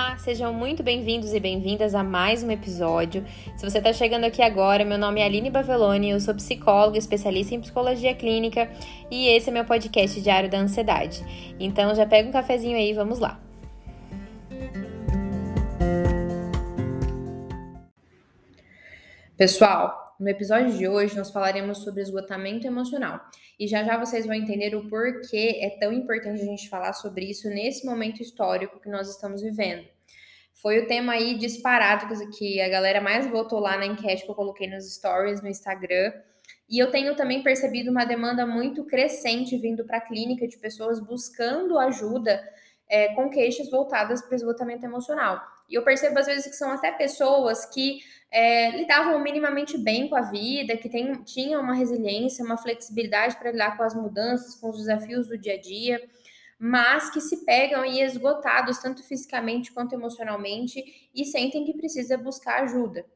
Olá, sejam muito bem-vindos e bem-vindas a mais um episódio. Se você está chegando aqui agora, meu nome é Aline Baveloni, eu sou psicóloga, especialista em psicologia clínica e esse é meu podcast Diário da Ansiedade. Então já pega um cafezinho aí, vamos lá. Pessoal, no episódio de hoje nós falaremos sobre esgotamento emocional. E já já vocês vão entender o porquê é tão importante a gente falar sobre isso nesse momento histórico que nós estamos vivendo. Foi o tema aí disparado que a galera mais votou lá na enquete que eu coloquei nos stories no Instagram. E eu tenho também percebido uma demanda muito crescente vindo para a clínica de pessoas buscando ajuda é, com queixas voltadas para esgotamento emocional. E eu percebo às vezes que são até pessoas que é, lidavam minimamente bem com a vida, que tem, tinham uma resiliência, uma flexibilidade para lidar com as mudanças, com os desafios do dia a dia, mas que se pegam e esgotados tanto fisicamente quanto emocionalmente e sentem que precisa buscar ajuda.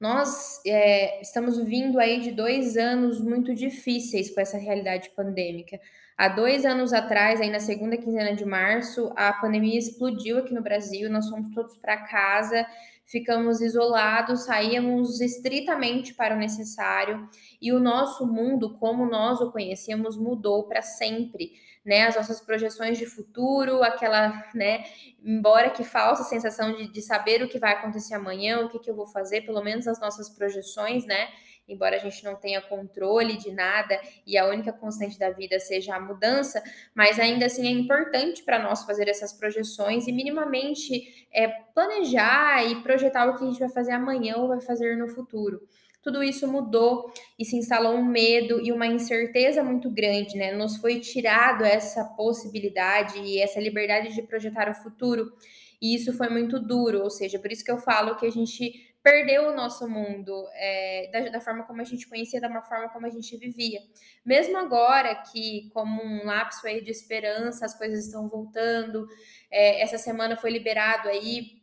Nós é, estamos vindo aí de dois anos muito difíceis com essa realidade pandêmica. Há dois anos atrás, aí na segunda quinzena de março, a pandemia explodiu aqui no Brasil, nós fomos todos para casa, ficamos isolados, saíamos estritamente para o necessário e o nosso mundo, como nós o conhecíamos, mudou para sempre. Né, as nossas projeções de futuro, aquela, né, embora que falsa sensação de, de saber o que vai acontecer amanhã, o que, que eu vou fazer, pelo menos as nossas projeções, né, embora a gente não tenha controle de nada e a única constante da vida seja a mudança, mas ainda assim é importante para nós fazer essas projeções e minimamente é, planejar e projetar o que a gente vai fazer amanhã ou vai fazer no futuro tudo isso mudou e se instalou um medo e uma incerteza muito grande, né? Nos foi tirado essa possibilidade e essa liberdade de projetar o futuro, e isso foi muito duro, ou seja, por isso que eu falo que a gente perdeu o nosso mundo é, da, da, forma como a gente conhecia, da forma como a gente vivia. Mesmo agora que, como um lapso aí de esperança, as coisas estão voltando, é, essa semana foi liberado aí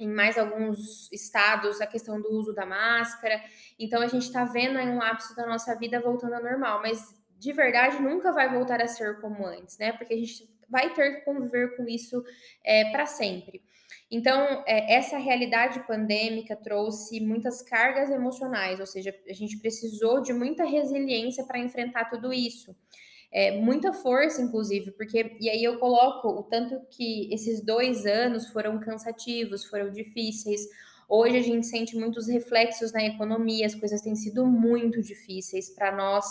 em mais alguns estados a questão do uso da máscara, então a gente está vendo aí um lapso da nossa vida voltando ao normal, mas de verdade nunca vai voltar a ser como antes, né? Porque a gente vai ter que conviver com isso é, para sempre. Então, é, essa realidade pandêmica trouxe muitas cargas emocionais, ou seja, a gente precisou de muita resiliência para enfrentar tudo isso. É, muita força, inclusive, porque, e aí eu coloco o tanto que esses dois anos foram cansativos, foram difíceis. Hoje a gente sente muitos reflexos na economia, as coisas têm sido muito difíceis para nós,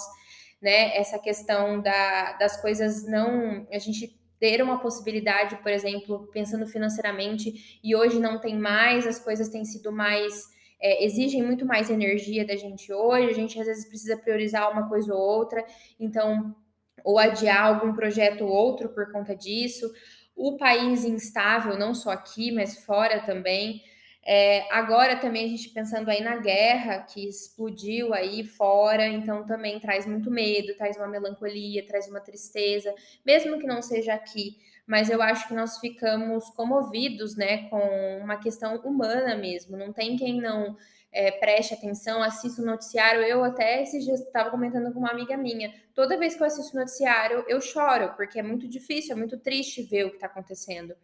né? Essa questão da, das coisas não. A gente ter uma possibilidade, por exemplo, pensando financeiramente, e hoje não tem mais, as coisas têm sido mais. É, exigem muito mais energia da gente hoje, a gente às vezes precisa priorizar uma coisa ou outra, então, ou adiar algum projeto ou outro por conta disso. O país instável, não só aqui, mas fora também. É, agora também a gente pensando aí na guerra que explodiu aí fora, então também traz muito medo, traz uma melancolia, traz uma tristeza, mesmo que não seja aqui, mas eu acho que nós ficamos comovidos, né, com uma questão humana mesmo. Não tem quem não é, preste atenção, assista o noticiário. Eu até esses dias estava comentando com uma amiga minha. Toda vez que eu assisto o noticiário, eu choro, porque é muito difícil, é muito triste ver o que está acontecendo.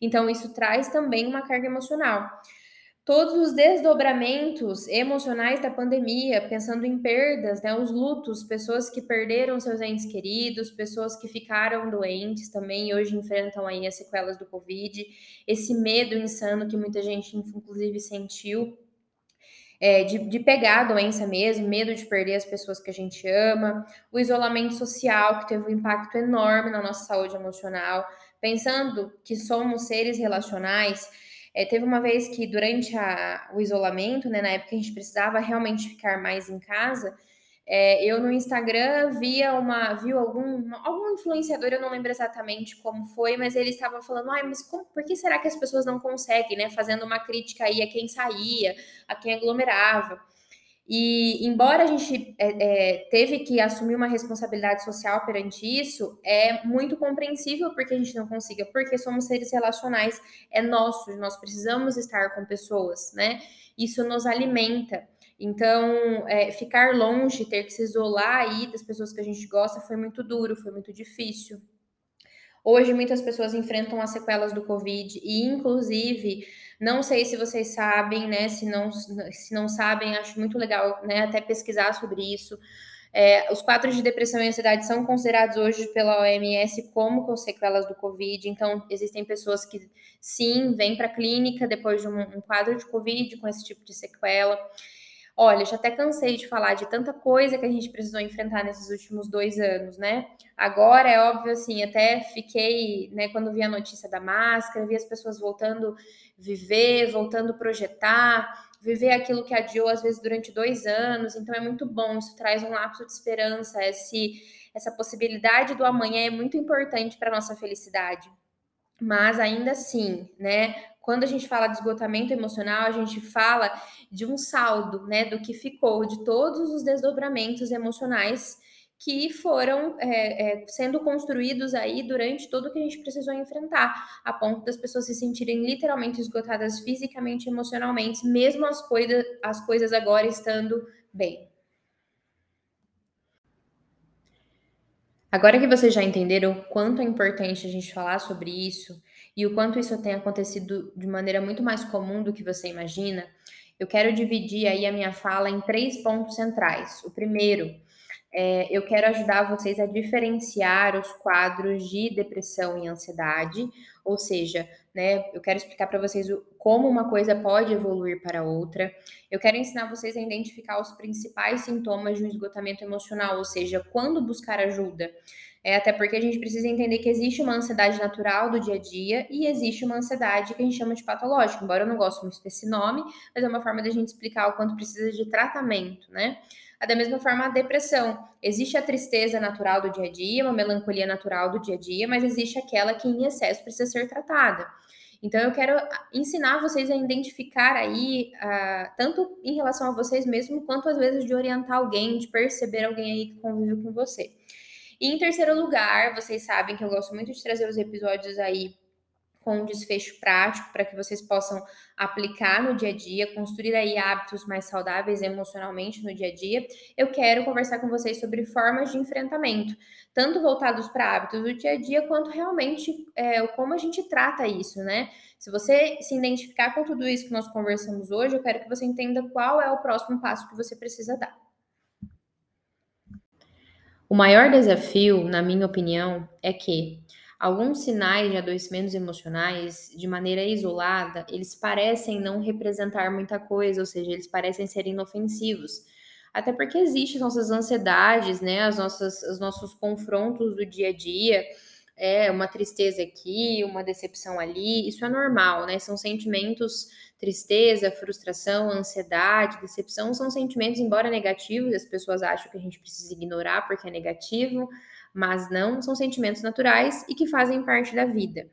Então, isso traz também uma carga emocional todos os desdobramentos emocionais da pandemia, pensando em perdas, né, os lutos, pessoas que perderam seus entes queridos, pessoas que ficaram doentes também e hoje enfrentam aí as sequelas do Covid, esse medo insano que muita gente, inclusive, sentiu. É, de, de pegar a doença mesmo, medo de perder as pessoas que a gente ama, o isolamento social, que teve um impacto enorme na nossa saúde emocional, pensando que somos seres relacionais, é, teve uma vez que durante a, o isolamento, né, na época a gente precisava realmente ficar mais em casa, é, eu no Instagram via uma, viu algum, algum influenciador, eu não lembro exatamente como foi, mas ele estava falando, ai, mas como, por que será que as pessoas não conseguem, né? Fazendo uma crítica aí a quem saía, a quem aglomerava. E embora a gente é, é, teve que assumir uma responsabilidade social perante isso, é muito compreensível porque a gente não consiga, porque somos seres relacionais, é nosso, nós precisamos estar com pessoas, né? Isso nos alimenta. Então, é, ficar longe, ter que se isolar aí das pessoas que a gente gosta foi muito duro, foi muito difícil. Hoje, muitas pessoas enfrentam as sequelas do Covid e, inclusive, não sei se vocês sabem, né? Se não, se não sabem, acho muito legal, né? Até pesquisar sobre isso. É, os quadros de depressão e ansiedade são considerados hoje pela OMS como sequelas do Covid. Então, existem pessoas que, sim, vêm para a clínica depois de um, um quadro de Covid com esse tipo de sequela. Olha, já até cansei de falar de tanta coisa que a gente precisou enfrentar nesses últimos dois anos, né? Agora é óbvio, assim, até fiquei, né, quando vi a notícia da máscara, vi as pessoas voltando viver, voltando projetar, viver aquilo que adiou às vezes durante dois anos. Então é muito bom, isso traz um lapso de esperança, esse, essa possibilidade do amanhã é muito importante para nossa felicidade. Mas ainda assim, né? Quando a gente fala de esgotamento emocional, a gente fala de um saldo, né, do que ficou, de todos os desdobramentos emocionais que foram é, é, sendo construídos aí durante tudo que a gente precisou enfrentar, a ponto das pessoas se sentirem literalmente esgotadas fisicamente e emocionalmente, mesmo as, coisa, as coisas agora estando bem. Agora que vocês já entenderam o quanto é importante a gente falar sobre isso e o quanto isso tem acontecido de maneira muito mais comum do que você imagina, eu quero dividir aí a minha fala em três pontos centrais. O primeiro, é, eu quero ajudar vocês a diferenciar os quadros de depressão e ansiedade, ou seja, né, eu quero explicar para vocês o, como uma coisa pode evoluir para outra. Eu quero ensinar vocês a identificar os principais sintomas de um esgotamento emocional, ou seja, quando buscar ajuda. É, até porque a gente precisa entender que existe uma ansiedade natural do dia a dia e existe uma ansiedade que a gente chama de patológica. Embora eu não goste muito desse nome, mas é uma forma da gente explicar o quanto precisa de tratamento, né? Da mesma forma, a depressão. Existe a tristeza natural do dia a dia, uma melancolia natural do dia a dia, mas existe aquela que em excesso precisa ser tratada. Então, eu quero ensinar vocês a identificar aí, uh, tanto em relação a vocês mesmos, quanto às vezes de orientar alguém, de perceber alguém aí que convive com você. E em terceiro lugar, vocês sabem que eu gosto muito de trazer os episódios aí com um desfecho prático para que vocês possam aplicar no dia a dia, construir aí hábitos mais saudáveis emocionalmente no dia a dia. Eu quero conversar com vocês sobre formas de enfrentamento, tanto voltados para hábitos do dia a dia, quanto realmente é, como a gente trata isso, né? Se você se identificar com tudo isso que nós conversamos hoje, eu quero que você entenda qual é o próximo passo que você precisa dar. O maior desafio, na minha opinião, é que alguns sinais de adoecimentos emocionais, de maneira isolada, eles parecem não representar muita coisa, ou seja, eles parecem ser inofensivos. Até porque existem nossas ansiedades, né, as nossas, os nossos confrontos do dia a dia, é uma tristeza aqui, uma decepção ali, isso é normal, né? São sentimentos, tristeza, frustração, ansiedade, decepção, são sentimentos, embora negativos, as pessoas acham que a gente precisa ignorar porque é negativo, mas não, são sentimentos naturais e que fazem parte da vida.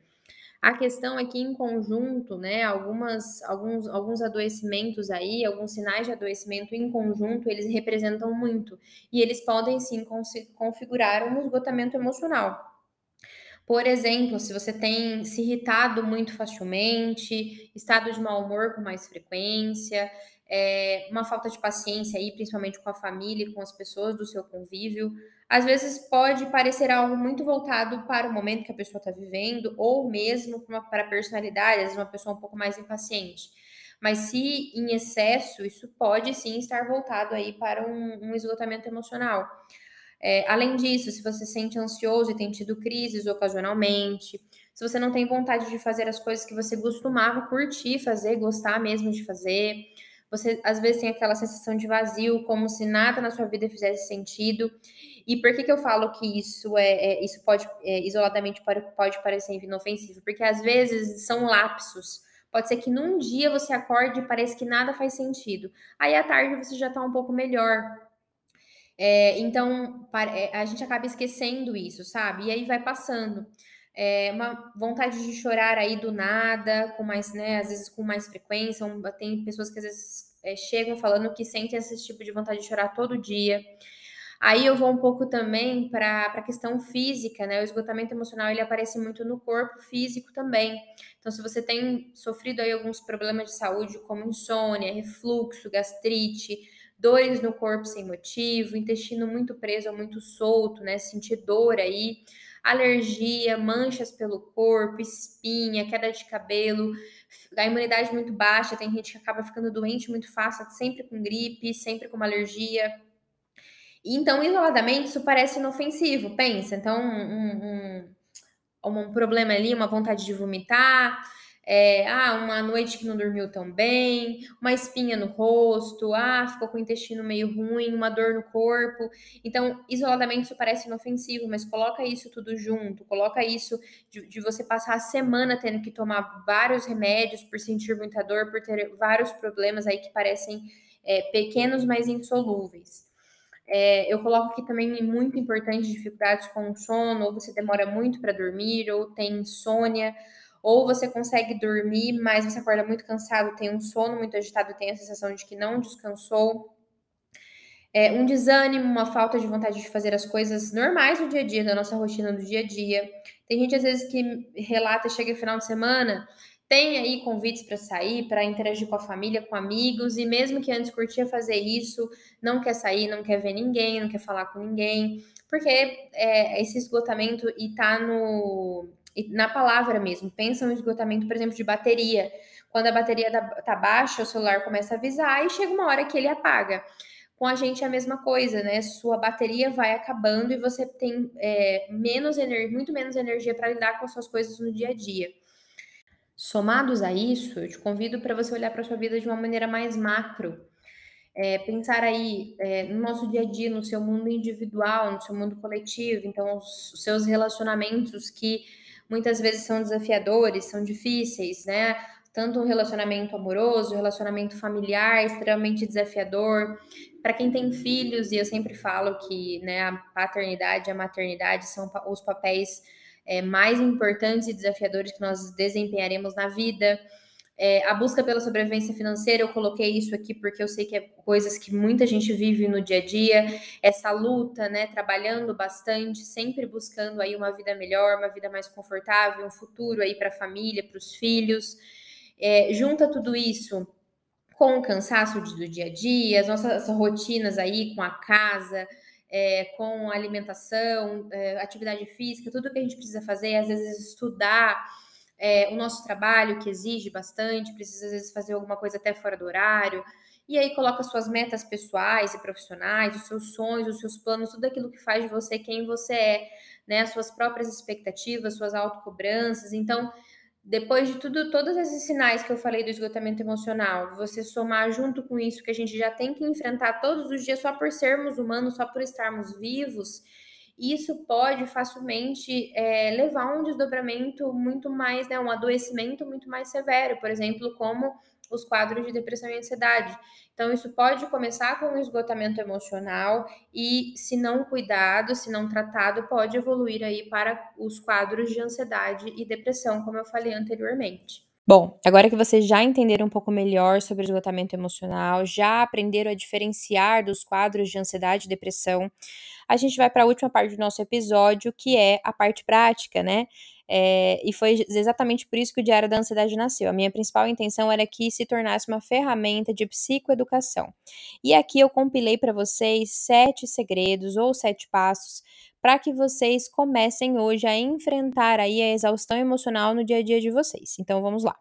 A questão é que, em conjunto, né, algumas, alguns, alguns adoecimentos aí, alguns sinais de adoecimento em conjunto, eles representam muito. E eles podem sim configurar um esgotamento emocional. Por exemplo, se você tem se irritado muito facilmente, estado de mau humor com mais frequência, é, uma falta de paciência aí, principalmente com a família e com as pessoas do seu convívio, às vezes pode parecer algo muito voltado para o momento que a pessoa está vivendo, ou mesmo para a personalidade, às vezes uma pessoa um pouco mais impaciente. Mas se em excesso, isso pode sim estar voltado aí para um, um esgotamento emocional. É, além disso, se você se sente ansioso e tem tido crises ocasionalmente, se você não tem vontade de fazer as coisas que você costumava curtir fazer, gostar mesmo de fazer, você às vezes tem aquela sensação de vazio, como se nada na sua vida fizesse sentido. E por que, que eu falo que isso é, é isso pode é, isoladamente pode, pode parecer inofensivo? Porque às vezes são lapsos. Pode ser que num dia você acorde e parece que nada faz sentido. Aí à tarde você já está um pouco melhor. É, então, é, a gente acaba esquecendo isso, sabe? E aí vai passando. É, uma vontade de chorar aí do nada, com mais, né? Às vezes com mais frequência. Tem pessoas que às vezes é, chegam falando que sentem esse tipo de vontade de chorar todo dia. Aí eu vou um pouco também para a questão física, né? O esgotamento emocional ele aparece muito no corpo físico também. Então, se você tem sofrido aí alguns problemas de saúde, como insônia, refluxo, gastrite, dores no corpo sem motivo, intestino muito preso ou muito solto, né? Sentir dor aí. alergia, manchas pelo corpo, espinha, queda de cabelo, a imunidade muito baixa, tem gente que acaba ficando doente muito fácil, sempre com gripe, sempre com uma alergia. Então, isoladamente, isso parece inofensivo, pensa. Então, um, um, um problema ali, uma vontade de vomitar, é, ah, uma noite que não dormiu tão bem, uma espinha no rosto, ah, ficou com o intestino meio ruim, uma dor no corpo. Então, isoladamente isso parece inofensivo, mas coloca isso tudo junto, coloca isso de, de você passar a semana tendo que tomar vários remédios por sentir muita dor, por ter vários problemas aí que parecem é, pequenos, mas insolúveis. É, eu coloco aqui também muito importante dificuldades com o sono, ou você demora muito para dormir, ou tem insônia, ou você consegue dormir, mas você acorda muito cansado, tem um sono muito agitado, tem a sensação de que não descansou. É, um desânimo, uma falta de vontade de fazer as coisas normais do dia a dia, da nossa rotina do dia a dia. Tem gente às vezes que relata, chega final de semana, tem aí convites para sair, para interagir com a família, com amigos, e mesmo que antes curtia fazer isso, não quer sair, não quer ver ninguém, não quer falar com ninguém, porque é, esse esgotamento e tá no na palavra mesmo. Pensa no esgotamento, por exemplo, de bateria. Quando a bateria tá baixa, o celular começa a avisar e chega uma hora que ele apaga. Com a gente é a mesma coisa, né? Sua bateria vai acabando e você tem é, menos energia, muito menos energia para lidar com as suas coisas no dia a dia. Somados a isso, eu te convido para você olhar para sua vida de uma maneira mais macro. É, pensar aí é, no nosso dia a dia, no seu mundo individual, no seu mundo coletivo, então os seus relacionamentos que muitas vezes são desafiadores, são difíceis, né? Tanto o relacionamento amoroso, o relacionamento familiar, extremamente desafiador. Para quem tem filhos, e eu sempre falo que né, a paternidade e a maternidade são os papéis é, mais importantes e desafiadores que nós desempenharemos na vida. É, a busca pela sobrevivência financeira, eu coloquei isso aqui porque eu sei que é coisas que muita gente vive no dia a dia, essa luta, né, trabalhando bastante, sempre buscando aí uma vida melhor, uma vida mais confortável, um futuro aí para a família, para os filhos. É, junta tudo isso com o cansaço do dia a dia, as nossas rotinas aí com a casa, é, com alimentação, é, atividade física, tudo que a gente precisa fazer, às vezes estudar é, o nosso trabalho, que exige bastante, precisa às vezes fazer alguma coisa até fora do horário, e aí coloca suas metas pessoais e profissionais, os seus sonhos, os seus planos, tudo aquilo que faz de você quem você é, né? As suas próprias expectativas, suas autocobranças. Então, depois de tudo, todos esses sinais que eu falei do esgotamento emocional, você somar junto com isso que a gente já tem que enfrentar todos os dias só por sermos humanos, só por estarmos vivos, isso pode facilmente é, levar a um desdobramento muito mais, né, um adoecimento muito mais severo, por exemplo, como os quadros de depressão e ansiedade. Então, isso pode começar com um esgotamento emocional e, se não cuidado, se não tratado, pode evoluir aí para os quadros de ansiedade e depressão, como eu falei anteriormente. Bom, agora que vocês já entenderam um pouco melhor sobre esgotamento emocional, já aprenderam a diferenciar dos quadros de ansiedade e depressão, a gente vai para a última parte do nosso episódio, que é a parte prática, né? É, e foi exatamente por isso que o Diário da Ansiedade nasceu. A minha principal intenção era que se tornasse uma ferramenta de psicoeducação. E aqui eu compilei para vocês sete segredos ou sete passos para que vocês comecem hoje a enfrentar aí a exaustão emocional no dia a dia de vocês. Então vamos lá.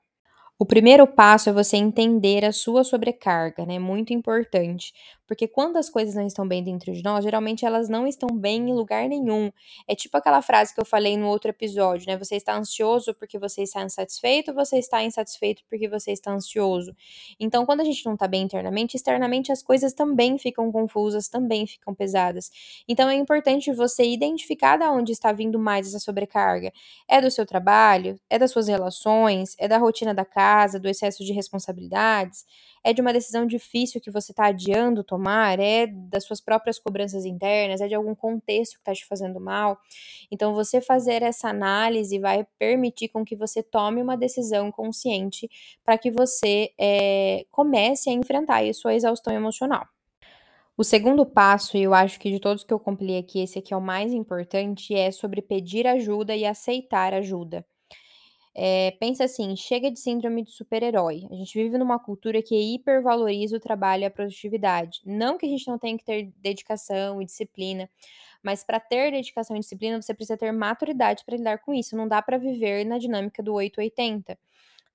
O primeiro passo é você entender a sua sobrecarga, né? Muito importante. Porque quando as coisas não estão bem dentro de nós, geralmente elas não estão bem em lugar nenhum. É tipo aquela frase que eu falei no outro episódio, né? Você está ansioso porque você está insatisfeito, você está insatisfeito porque você está ansioso. Então, quando a gente não está bem internamente, externamente as coisas também ficam confusas, também ficam pesadas. Então, é importante você identificar de onde está vindo mais essa sobrecarga. É do seu trabalho? É das suas relações? É da rotina da casa? Do excesso de responsabilidades? É de uma decisão difícil que você está adiando tomar, é das suas próprias cobranças internas, é de algum contexto que está te fazendo mal. Então, você fazer essa análise vai permitir com que você tome uma decisão consciente para que você é, comece a enfrentar a sua exaustão emocional. O segundo passo, e eu acho que de todos que eu compilei aqui, esse aqui é o mais importante, é sobre pedir ajuda e aceitar ajuda. É, pensa assim, chega de síndrome de super-herói. A gente vive numa cultura que hipervaloriza o trabalho e a produtividade. Não que a gente não tenha que ter dedicação e disciplina, mas para ter dedicação e disciplina, você precisa ter maturidade para lidar com isso. Não dá para viver na dinâmica do 880.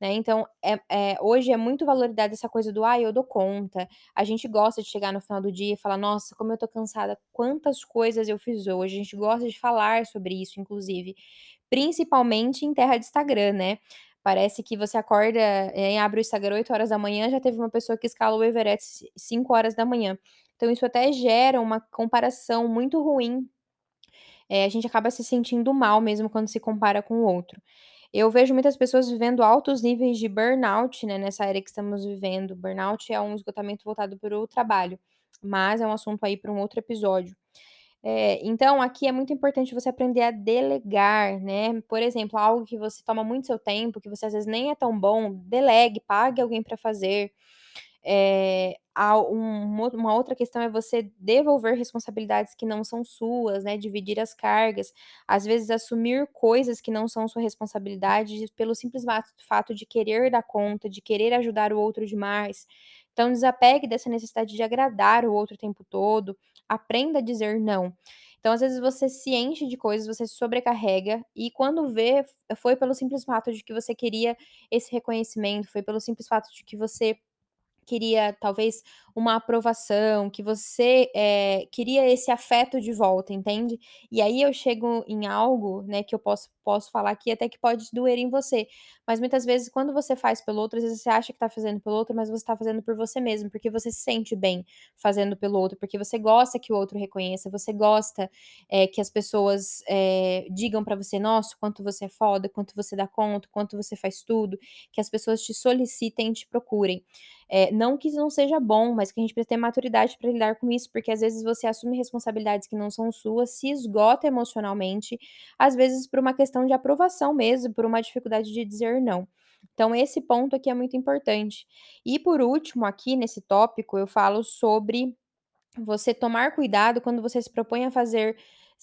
Né? Então, é, é, hoje é muito valorizada essa coisa do, ah, eu dou conta. A gente gosta de chegar no final do dia e falar, nossa, como eu tô cansada, quantas coisas eu fiz hoje. A gente gosta de falar sobre isso, inclusive, principalmente em terra de Instagram, né? Parece que você acorda, é, abre o Instagram 8 horas da manhã, já teve uma pessoa que escala o Everest 5 horas da manhã. Então, isso até gera uma comparação muito ruim. É, a gente acaba se sentindo mal mesmo quando se compara com o outro. Eu vejo muitas pessoas vivendo altos níveis de burnout, né, nessa era que estamos vivendo. Burnout é um esgotamento voltado para o trabalho, mas é um assunto aí para um outro episódio. É, então, aqui é muito importante você aprender a delegar, né? Por exemplo, algo que você toma muito seu tempo, que você às vezes nem é tão bom, delegue, pague alguém para fazer. É, um, uma outra questão é você devolver responsabilidades que não são suas, né? Dividir as cargas, às vezes assumir coisas que não são sua responsabilidade pelo simples fato de querer dar conta, de querer ajudar o outro demais. Então, desapegue dessa necessidade de agradar o outro o tempo todo, aprenda a dizer não. Então, às vezes você se enche de coisas, você se sobrecarrega e quando vê, foi pelo simples fato de que você queria esse reconhecimento, foi pelo simples fato de que você queria talvez uma aprovação, que você é, queria esse afeto de volta, entende? E aí eu chego em algo, né, que eu posso, posso falar aqui até que pode doer em você. Mas muitas vezes, quando você faz pelo outro, às vezes você acha que tá fazendo pelo outro, mas você tá fazendo por você mesmo, porque você se sente bem fazendo pelo outro, porque você gosta que o outro reconheça, você gosta é, que as pessoas é, digam para você, nossa, quanto você é foda, quanto você dá conta, quanto você faz tudo, que as pessoas te solicitem, te procurem. É, não que isso não seja bom, mas que a gente precisa ter maturidade para lidar com isso, porque às vezes você assume responsabilidades que não são suas, se esgota emocionalmente, às vezes por uma questão de aprovação mesmo, por uma dificuldade de dizer não. Então, esse ponto aqui é muito importante. E por último, aqui nesse tópico, eu falo sobre você tomar cuidado quando você se propõe a fazer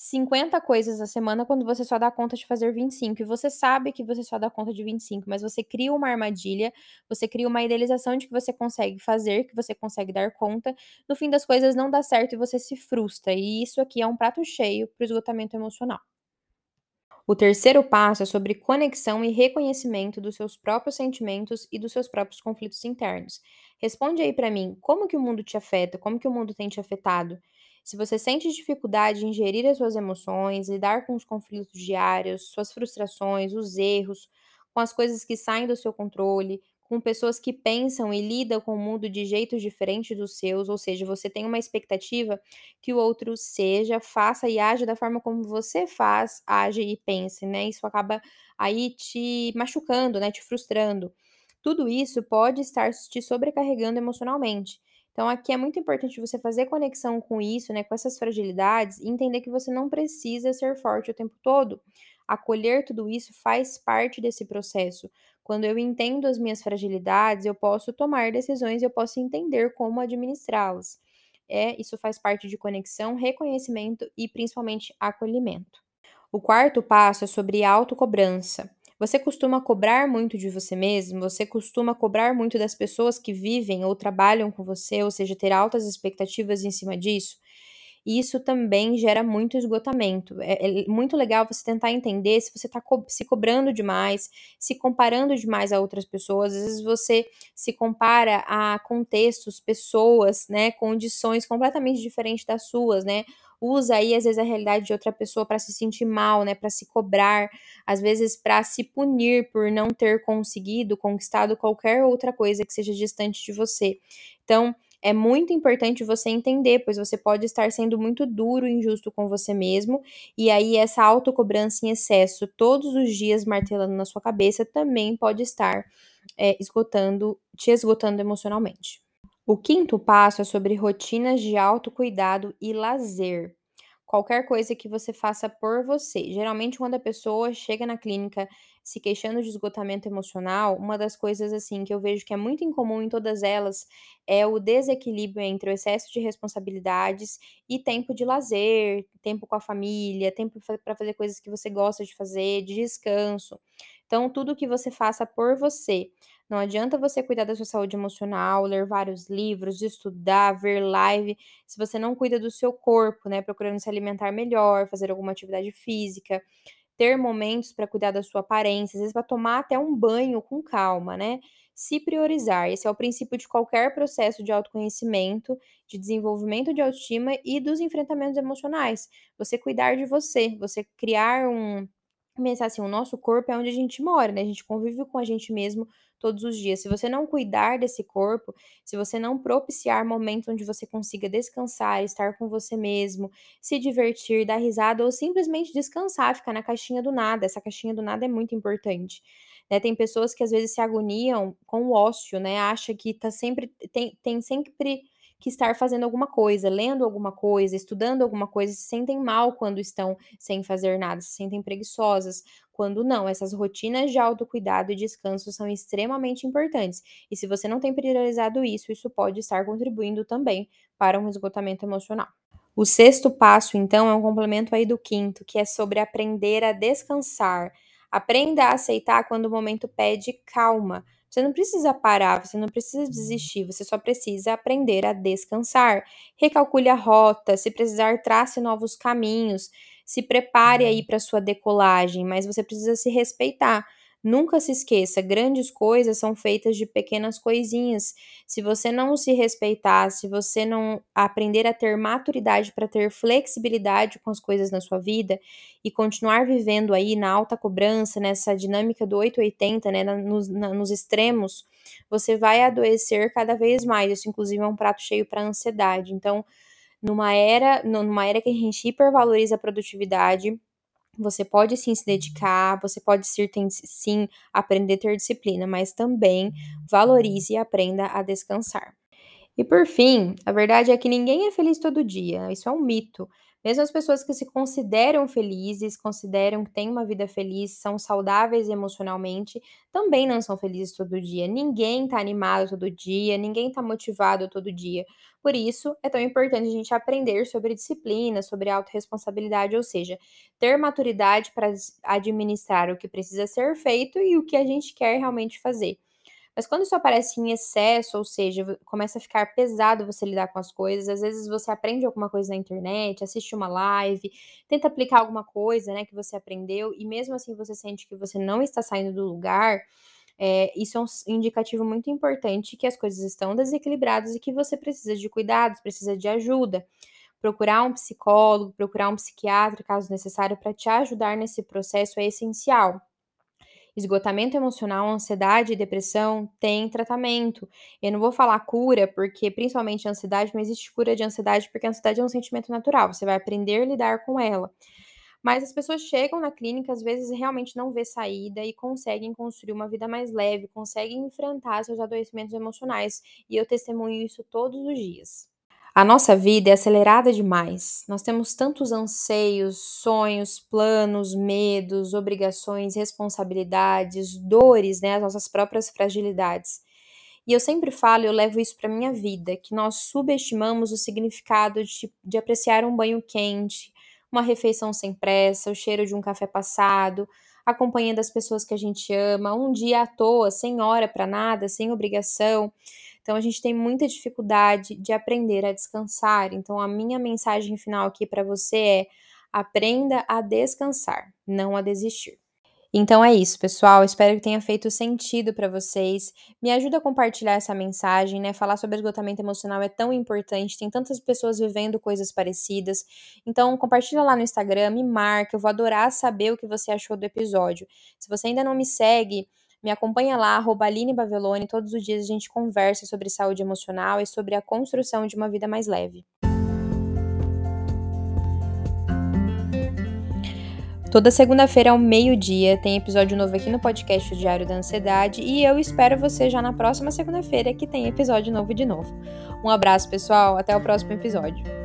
50 coisas a semana quando você só dá conta de fazer 25. E você sabe que você só dá conta de 25, mas você cria uma armadilha, você cria uma idealização de que você consegue fazer, que você consegue dar conta. No fim das coisas não dá certo e você se frustra. E isso aqui é um prato cheio para o esgotamento emocional. O terceiro passo é sobre conexão e reconhecimento dos seus próprios sentimentos e dos seus próprios conflitos internos. Responde aí para mim, como que o mundo te afeta? Como que o mundo tem te afetado? Se você sente dificuldade em gerir as suas emoções, lidar com os conflitos diários, suas frustrações, os erros, com as coisas que saem do seu controle, com pessoas que pensam e lidam com o mundo de jeitos diferentes dos seus, ou seja, você tem uma expectativa que o outro seja, faça e age da forma como você faz, age e pense, né? Isso acaba aí te machucando, né? Te frustrando. Tudo isso pode estar te sobrecarregando emocionalmente. Então, aqui é muito importante você fazer conexão com isso, né, com essas fragilidades, e entender que você não precisa ser forte o tempo todo. Acolher tudo isso faz parte desse processo. Quando eu entendo as minhas fragilidades, eu posso tomar decisões, eu posso entender como administrá-las. É, isso faz parte de conexão, reconhecimento e principalmente acolhimento. O quarto passo é sobre autocobrança. Você costuma cobrar muito de você mesmo? Você costuma cobrar muito das pessoas que vivem ou trabalham com você, ou seja, ter altas expectativas em cima disso? E isso também gera muito esgotamento. É, é muito legal você tentar entender se você está co se cobrando demais, se comparando demais a outras pessoas. Às vezes você se compara a contextos, pessoas, né, condições completamente diferentes das suas, né? Usa aí às vezes a realidade de outra pessoa para se sentir mal, né, para se cobrar, às vezes para se punir por não ter conseguido, conquistado qualquer outra coisa que seja distante de você. Então, é muito importante você entender, pois você pode estar sendo muito duro e injusto com você mesmo, e aí essa autocobrança em excesso todos os dias martelando na sua cabeça também pode estar é, esgotando, te esgotando emocionalmente. O quinto passo é sobre rotinas de autocuidado e lazer. Qualquer coisa que você faça por você. Geralmente, quando a pessoa chega na clínica se queixando de esgotamento emocional, uma das coisas assim que eu vejo que é muito incomum em todas elas é o desequilíbrio entre o excesso de responsabilidades e tempo de lazer, tempo com a família, tempo para fazer coisas que você gosta de fazer, de descanso. Então, tudo que você faça por você. Não adianta você cuidar da sua saúde emocional, ler vários livros, estudar, ver live, se você não cuida do seu corpo, né? Procurando se alimentar melhor, fazer alguma atividade física, ter momentos para cuidar da sua aparência, às vezes para tomar até um banho com calma, né? Se priorizar. Esse é o princípio de qualquer processo de autoconhecimento, de desenvolvimento de autoestima e dos enfrentamentos emocionais. Você cuidar de você, você criar um pensar assim, o nosso corpo é onde a gente mora, né? A gente convive com a gente mesmo todos os dias. Se você não cuidar desse corpo, se você não propiciar momentos onde você consiga descansar, estar com você mesmo, se divertir, dar risada ou simplesmente descansar, ficar na caixinha do nada. Essa caixinha do nada é muito importante. Né? Tem pessoas que às vezes se agoniam com o ócio, né? Acha que tá sempre tem, tem sempre que estar fazendo alguma coisa, lendo alguma coisa, estudando alguma coisa, se sentem mal quando estão sem fazer nada, se sentem preguiçosas, quando não. Essas rotinas de autocuidado e descanso são extremamente importantes. E se você não tem priorizado isso, isso pode estar contribuindo também para um esgotamento emocional. O sexto passo, então, é um complemento aí do quinto, que é sobre aprender a descansar. Aprenda a aceitar quando o momento pede calma. Você não precisa parar, você não precisa desistir, você só precisa aprender a descansar. Recalcule a rota, se precisar, trace novos caminhos, se prepare aí para sua decolagem, mas você precisa se respeitar. Nunca se esqueça, grandes coisas são feitas de pequenas coisinhas. Se você não se respeitar, se você não aprender a ter maturidade para ter flexibilidade com as coisas na sua vida e continuar vivendo aí na alta cobrança, nessa dinâmica do 880, né, nos, na, nos extremos, você vai adoecer cada vez mais. Isso, inclusive, é um prato cheio para ansiedade. Então, numa era, numa era que a gente hipervaloriza a produtividade, você pode sim se dedicar, você pode sim, sim aprender a ter disciplina, mas também valorize e aprenda a descansar. E por fim, a verdade é que ninguém é feliz todo dia, isso é um mito. Mesmo as pessoas que se consideram felizes, consideram que têm uma vida feliz, são saudáveis emocionalmente, também não são felizes todo dia. Ninguém está animado todo dia, ninguém está motivado todo dia. Por isso, é tão importante a gente aprender sobre disciplina, sobre autorresponsabilidade, ou seja, ter maturidade para administrar o que precisa ser feito e o que a gente quer realmente fazer. Mas quando isso aparece em excesso, ou seja, começa a ficar pesado você lidar com as coisas, às vezes você aprende alguma coisa na internet, assiste uma live, tenta aplicar alguma coisa, né, que você aprendeu, e mesmo assim você sente que você não está saindo do lugar, é, isso é um indicativo muito importante que as coisas estão desequilibradas e que você precisa de cuidados, precisa de ajuda. Procurar um psicólogo, procurar um psiquiatra, caso necessário, para te ajudar nesse processo é essencial. Esgotamento emocional, ansiedade e depressão tem tratamento. Eu não vou falar cura, porque principalmente ansiedade, não existe cura de ansiedade, porque a ansiedade é um sentimento natural, você vai aprender a lidar com ela. Mas as pessoas chegam na clínica, às vezes realmente não vê saída e conseguem construir uma vida mais leve, conseguem enfrentar seus adoecimentos emocionais. E eu testemunho isso todos os dias. A nossa vida é acelerada demais. Nós temos tantos anseios, sonhos, planos, medos, obrigações, responsabilidades, dores, né, as nossas próprias fragilidades. E eu sempre falo, eu levo isso para minha vida, que nós subestimamos o significado de, de apreciar um banho quente, uma refeição sem pressa, o cheiro de um café passado, acompanhando as pessoas que a gente ama, um dia à toa, sem hora para nada, sem obrigação. Então a gente tem muita dificuldade de aprender a descansar. Então a minha mensagem final aqui para você é: aprenda a descansar, não a desistir. Então é isso, pessoal. Espero que tenha feito sentido para vocês. Me ajuda a compartilhar essa mensagem, né? Falar sobre esgotamento emocional é tão importante. Tem tantas pessoas vivendo coisas parecidas. Então compartilha lá no Instagram, me marca. Eu vou adorar saber o que você achou do episódio. Se você ainda não me segue, me acompanha lá, arroba Aline Bavelone. Todos os dias a gente conversa sobre saúde emocional e sobre a construção de uma vida mais leve. Toda segunda-feira ao meio-dia tem episódio novo aqui no podcast Diário da Ansiedade e eu espero você já na próxima segunda-feira que tem episódio novo de novo. Um abraço, pessoal, até o próximo episódio.